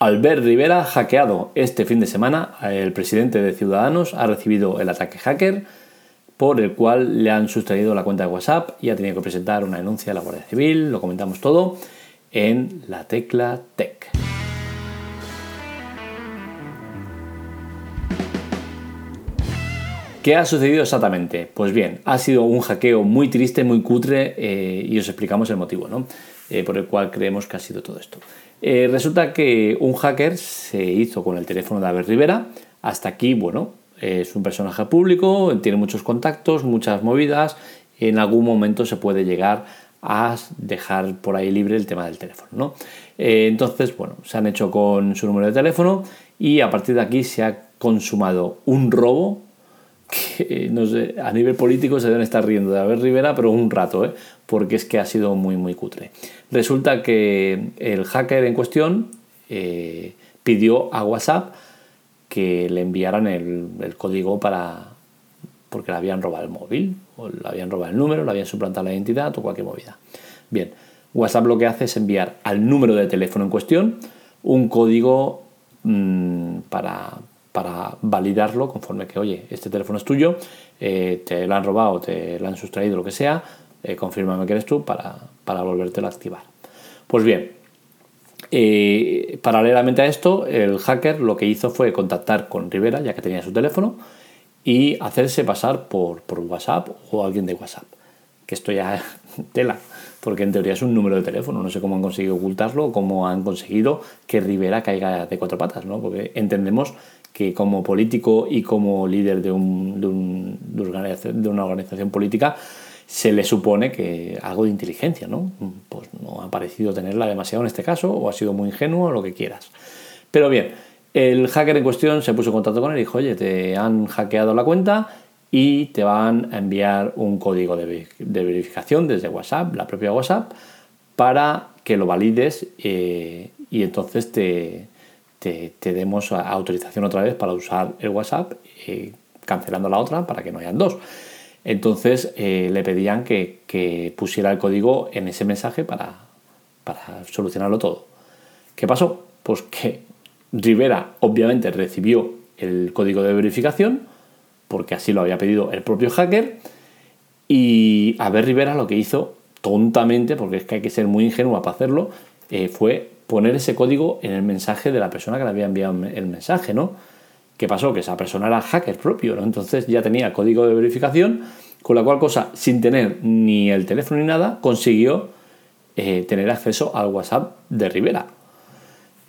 Albert Rivera hackeado. Este fin de semana el presidente de Ciudadanos ha recibido el ataque hacker por el cual le han sustraído la cuenta de WhatsApp y ha tenido que presentar una denuncia a la Guardia Civil. Lo comentamos todo en la tecla Tech. ¿Qué ha sucedido exactamente? Pues bien, ha sido un hackeo muy triste, muy cutre eh, y os explicamos el motivo ¿no? Eh, por el cual creemos que ha sido todo esto. Eh, resulta que un hacker se hizo con el teléfono de Albert Rivera. Hasta aquí, bueno, es un personaje público, tiene muchos contactos, muchas movidas. En algún momento se puede llegar a dejar por ahí libre el tema del teléfono. ¿no? entonces, bueno, se han hecho con su número de teléfono y a partir de aquí se ha consumado un robo que no sé, a nivel político se deben estar riendo de Albert Rivera, pero un rato, ¿eh? porque es que ha sido muy, muy cutre. Resulta que el hacker en cuestión eh, pidió a WhatsApp que le enviaran el, código para. porque le habían robado el móvil, o le habían robado el número, le habían suplantado la identidad o cualquier movida. Bien, WhatsApp lo que hace es enviar al número de teléfono en cuestión un código mm, para, para validarlo conforme que, oye, este teléfono es tuyo, eh, te lo han robado, te lo han sustraído, lo que sea, eh, confírmame que eres tú para, para volvértelo a activar. Pues bien, eh, paralelamente a esto, el hacker lo que hizo fue contactar con Rivera, ya que tenía su teléfono, y hacerse pasar por, por WhatsApp o alguien de WhatsApp. Que esto ya tela, porque en teoría es un número de teléfono. No sé cómo han conseguido ocultarlo cómo han conseguido que Rivera caiga de cuatro patas, ¿no? Porque entendemos que como político y como líder de, un, de, una organización política se le supone que algo de inteligencia, ¿no? Pues no ha parecido tenerla demasiado en este caso, o ha sido muy ingenuo, o lo que quieras. Pero bien, el hacker en cuestión se puso en contacto con él y dijo, oye, te han hackeado la cuenta y te van a enviar un código de, verificación desde WhatsApp, la propia WhatsApp, para que lo valides eh, y entonces te, te, demos autorización otra vez para usar el WhatsApp, eh, cancelando la otra para que no hayan dos. Entonces eh, le pedían que, pusiera el código en ese mensaje para, para solucionarlo todo. ¿Qué pasó? Pues que Rivera obviamente recibió el código de verificación, porque así lo había pedido el propio hacker, y a ver Rivera lo que hizo tontamente, porque es que hay que ser muy ingenuo para hacerlo, eh, fue poner ese código en el mensaje de la persona que le había enviado el mensaje, ¿no? ¿Qué pasó? Que esa persona era hacker propio, ¿no? Entonces ya tenía código de verificación, con la cual cosa, sin tener ni el teléfono ni nada, consiguió eh, tener acceso al WhatsApp de Rivera.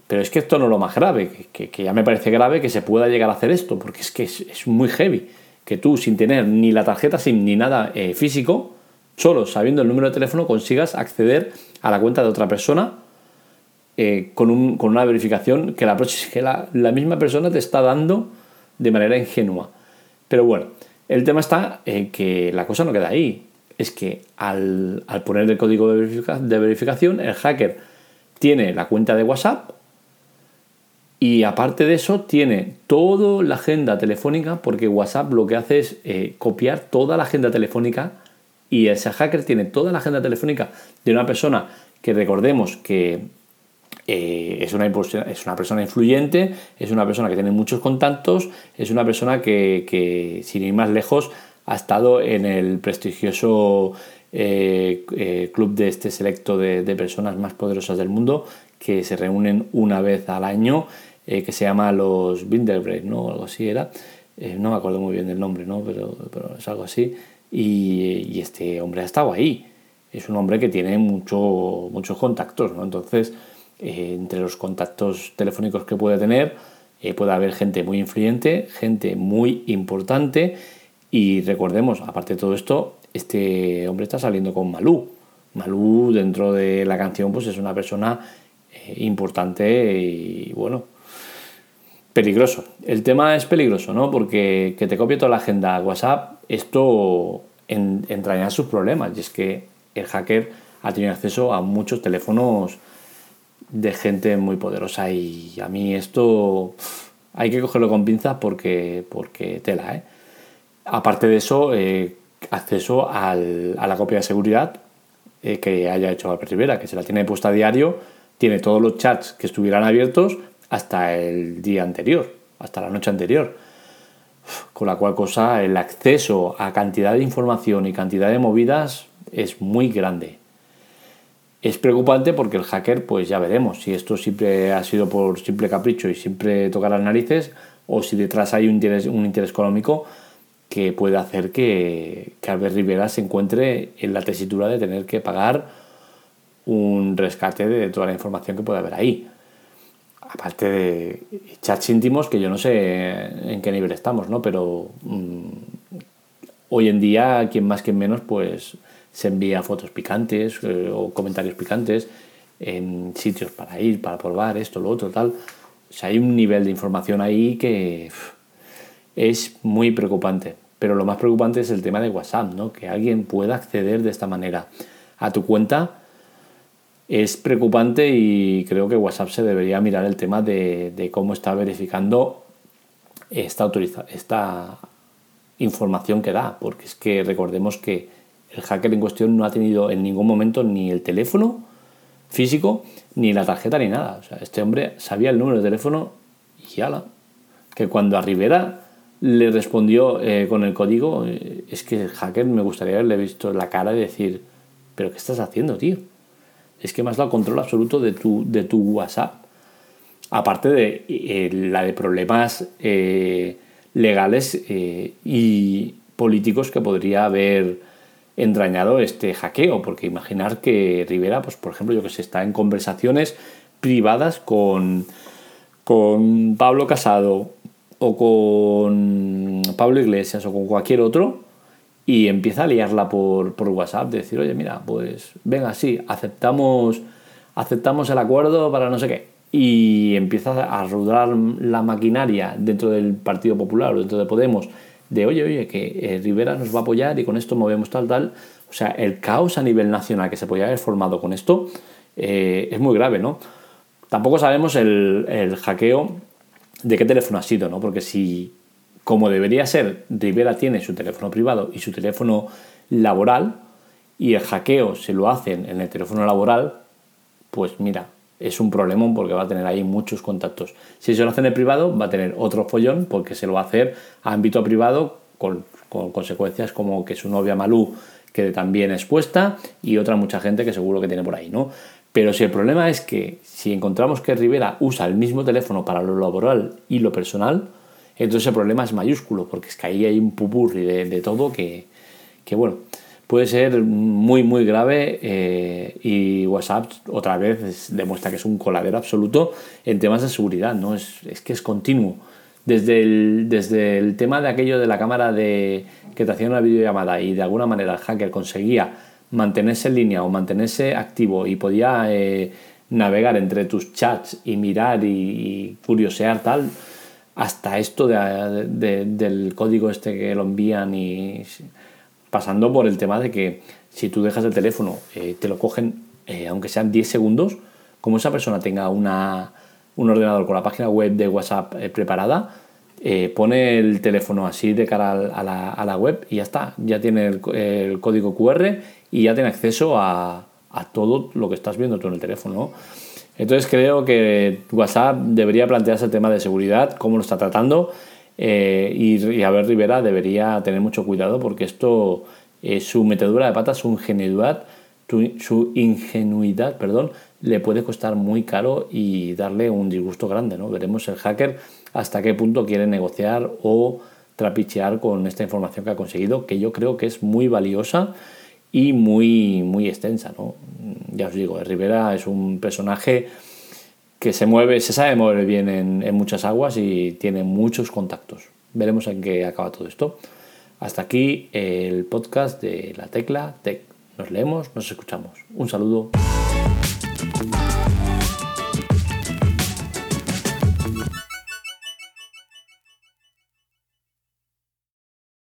Pero es que esto no es lo más grave, que, ya me parece grave que se pueda llegar a hacer esto, porque es que es, muy heavy. Que tú, sin tener ni la tarjeta SIM ni nada eh, físico, solo sabiendo el número de teléfono, consigas acceder a la cuenta de otra persona eh, con, una verificación que, la, que la, misma persona te está dando de manera ingenua. Pero bueno, el tema está en que la cosa no queda ahí. Es que al, poner el código de, verificación, el hacker tiene la cuenta de WhatsApp y aparte de eso tiene toda la agenda telefónica porque WhatsApp lo que hace es eh, copiar toda la agenda telefónica y ese hacker tiene toda la agenda telefónica de una persona que recordemos que eh, es, una, es una persona influyente, es una persona que tiene muchos contactos, es una persona que, sin ir más lejos, ha estado en el prestigioso eh, eh, club de este selecto de, personas más poderosas del mundo que se reúnen una vez al año, que se llama los Bilderberg, ¿no? Algo así era. no me acuerdo muy bien del nombre, ¿no? Pero, es algo así. Y, este hombre ha estado ahí. Es un hombre que tiene mucho, muchos contactos, ¿no? Entonces, eh, entre los contactos telefónicos que puede tener, eh, puede haber gente muy influyente, gente muy importante y recordemos, aparte de todo esto, este hombre está saliendo con Malú. Malú dentro de la canción pues es una persona eh, importante y bueno, peligroso. El tema es peligroso, ¿no? Porque que te copie toda la agenda WhatsApp, esto entraña sus problemas y es que el hacker ha tenido acceso a muchos teléfonos de gente muy poderosa y a mí esto hay que cogerlo con pinzas porque, porque tela. ¿eh? Aparte de eso, eh, acceso a la copia de seguridad eh, que haya hecho Albert Rivera, que se la tiene puesta a diario, tiene todos los chats que estuvieran abiertos, hasta el día anterior, hasta la noche anterior. Con la cual cosa el acceso a cantidad de información y cantidad de movidas es muy grande. Es preocupante porque el hacker, pues ya veremos si esto siempre ha sido por simple capricho y siempre tocar las narices o si detrás hay un interés, un interés económico que puede hacer que, que Albert Rivera se encuentre en la tesitura de tener que pagar un rescate de toda la información que puede haber ahí. Aparte de chats íntimos que yo no sé en qué nivel estamos, ¿no? Pero mm, hoy en día, quien más, quien menos, pues se envía fotos picantes eh, o comentarios picantes en sitios para ir, para probar esto, lo otro, tal. O sea, hay un nivel de información ahí que es muy preocupante. Pero lo más preocupante es el tema de WhatsApp, ¿no? Que alguien pueda acceder de esta manera a tu cuenta es preocupante y creo que WhatsApp se debería mirar el tema de, cómo está verificando esta, autoriza esta información que da, porque es que recordemos que el hacker en cuestión no ha tenido en ningún momento ni el teléfono físico, ni la tarjeta, ni nada. O sea, este hombre sabía el número de teléfono y ala. Que cuando a Rivera le respondió eh, con el código, eh, es que el hacker me gustaría haberle visto la cara y decir, pero ¿qué estás haciendo, tío? Es que me has dado control absoluto de tu, de tu WhatsApp. Aparte de eh, la de problemas legales y políticos que podría haber entrañado este hackeo, porque imaginar que Rivera, pues por ejemplo, yo que sé, está en conversaciones privadas con, con Pablo Casado o con Pablo Iglesias o con cualquier otro y empieza a liarla por, por WhatsApp, decir, oye, mira, pues venga, sí, aceptamos, aceptamos el acuerdo para no sé qué. Y empieza a rodar la maquinaria dentro del Partido Popular o dentro de Podemos de, oye, oye, que eh, Rivera nos va a apoyar y con esto movemos tal, tal. O sea, el caos a nivel nacional que se podía haber formado con esto eh, es muy grave, ¿no? Tampoco sabemos el, el, hackeo de qué teléfono ha sido, ¿no? Porque si, como debería ser, Rivera tiene su teléfono privado y su teléfono laboral, y el hackeo se lo hacen en el teléfono laboral, pues mira, es un problemón porque va a tener ahí muchos contactos. Si se lo hace en el privado, va a tener otro follón porque se lo va a hacer a ámbito privado con, consecuencias como que su novia Malú quede también expuesta y otra mucha gente que seguro que tiene por ahí, ¿no? Pero si el problema es que si encontramos que Rivera usa el mismo teléfono para lo laboral y lo personal, entonces el problema es mayúsculo, porque es que ahí hay un pupurri de, de todo que, que, bueno, puede ser muy, muy grave eh, y WhatsApp otra vez demuestra que es un coladero absoluto en temas de seguridad, ¿no? Es, es, que es continuo. Desde el, desde el tema de aquello de la cámara de, que te hacía una videollamada y de alguna manera el hacker conseguía mantenerse en línea o mantenerse activo y podía eh, navegar entre tus chats y mirar y, curiosear tal, hasta esto de, del código este que lo envían y pasando por el tema de que si tú dejas el teléfono, eh, te lo cogen, eh, aunque sean 10 segundos, como esa persona tenga una, un ordenador con la página web de WhatsApp eh, preparada, pone el teléfono así de cara a la, a la web y ya está, ya tiene el, código QR y ya tiene acceso a, a, todo lo que estás viendo tú en el teléfono. Entonces creo que WhatsApp debería plantearse el tema de seguridad, cómo lo está tratando eh, y, a ver, Rivera debería tener mucho cuidado porque esto, es su metedura de patas, su ingenuidad, su ingenuidad, perdón, le puede costar muy caro y darle un disgusto grande. ¿no? Veremos el hacker hasta qué punto quiere negociar o trapichear con esta información que ha conseguido, que yo creo que es muy valiosa y muy, muy extensa. ¿no? Ya os digo, Rivera es un personaje que se mueve, se sabe mover bien en, muchas aguas y tiene muchos contactos. Veremos en qué acaba todo esto. Hasta aquí el podcast de La Tecla Tech. Nos leemos, nos escuchamos. Un saludo.